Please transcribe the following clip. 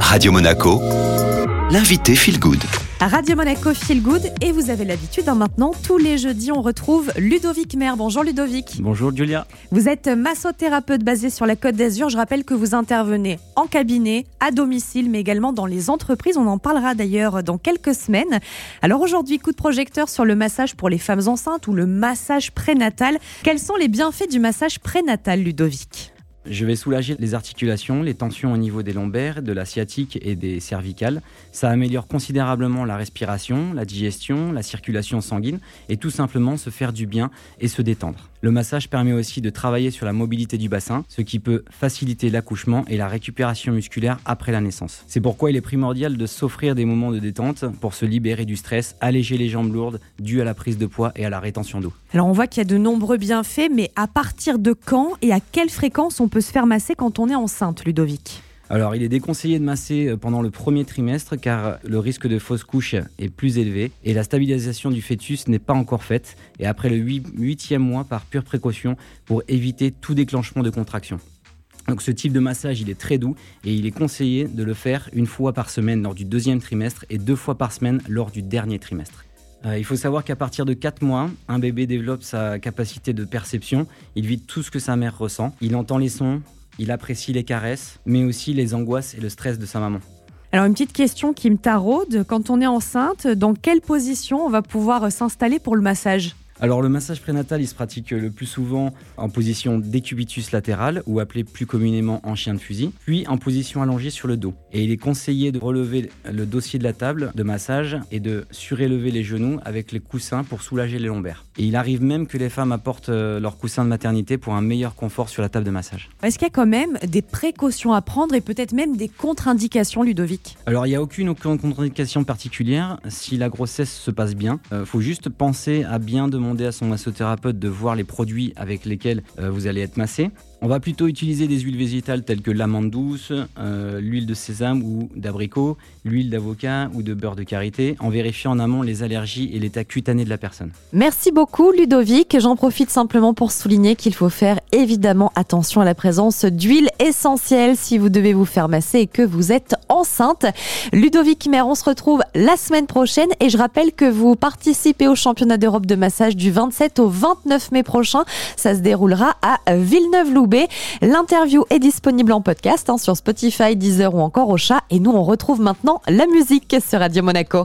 Radio Monaco, l'invité Feel Good. À Radio Monaco Feel Good et vous avez l'habitude hein, maintenant tous les jeudis on retrouve Ludovic Mer. Bonjour Ludovic. Bonjour Julia. Vous êtes massothérapeute basé sur la Côte d'Azur. Je rappelle que vous intervenez en cabinet, à domicile mais également dans les entreprises. On en parlera d'ailleurs dans quelques semaines. Alors aujourd'hui coup de projecteur sur le massage pour les femmes enceintes ou le massage prénatal. Quels sont les bienfaits du massage prénatal Ludovic? Je vais soulager les articulations, les tensions au niveau des lombaires, de la sciatique et des cervicales. Ça améliore considérablement la respiration, la digestion, la circulation sanguine et tout simplement se faire du bien et se détendre. Le massage permet aussi de travailler sur la mobilité du bassin, ce qui peut faciliter l'accouchement et la récupération musculaire après la naissance. C'est pourquoi il est primordial de s'offrir des moments de détente pour se libérer du stress, alléger les jambes lourdes dues à la prise de poids et à la rétention d'eau. Alors on voit qu'il y a de nombreux bienfaits, mais à partir de quand et à quelle fréquence on peut se faire masser quand on est enceinte, Ludovic alors, il est déconseillé de masser euh, pendant le premier trimestre car le risque de fausse couche est plus élevé et la stabilisation du fœtus n'est pas encore faite et après le huitième mois par pure précaution pour éviter tout déclenchement de contraction. Donc ce type de massage, il est très doux et il est conseillé de le faire une fois par semaine lors du deuxième trimestre et deux fois par semaine lors du dernier trimestre. Euh, il faut savoir qu'à partir de 4 mois, un bébé développe sa capacité de perception, il vit tout ce que sa mère ressent, il entend les sons, il apprécie les caresses, mais aussi les angoisses et le stress de sa maman. Alors une petite question qui me taraude, quand on est enceinte, dans quelle position on va pouvoir s'installer pour le massage? Alors le massage prénatal, il se pratique le plus souvent en position décubitus latéral ou appelé plus communément en chien de fusil, puis en position allongée sur le dos. Et il est conseillé de relever le dossier de la table de massage et de surélever les genoux avec les coussins pour soulager les lombaires. Et il arrive même que les femmes apportent euh, leurs coussins de maternité pour un meilleur confort sur la table de massage. Est-ce qu'il y a quand même des précautions à prendre et peut-être même des contre-indications, Ludovic? Alors il n'y a aucune contre-indication particulière si la grossesse se passe bien. Il euh, faut juste penser à bien demander demander à son massothérapeute de voir les produits avec lesquels euh, vous allez être massé. On va plutôt utiliser des huiles végétales telles que l'amande douce, euh, l'huile de sésame ou d'abricot, l'huile d'avocat ou de beurre de karité, en vérifiant en amont les allergies et l'état cutané de la personne. Merci beaucoup Ludovic. J'en profite simplement pour souligner qu'il faut faire évidemment attention à la présence d'huile essentielle si vous devez vous faire masser et que vous êtes enceinte. Ludovic Mer, on se retrouve la semaine prochaine et je rappelle que vous participez au championnat d'Europe de massage du 27 au 29 mai prochain. Ça se déroulera à Villeneuve-Loubet. L'interview est disponible en podcast hein, sur Spotify, Deezer ou encore au chat. Et nous, on retrouve maintenant la musique sur Radio Monaco.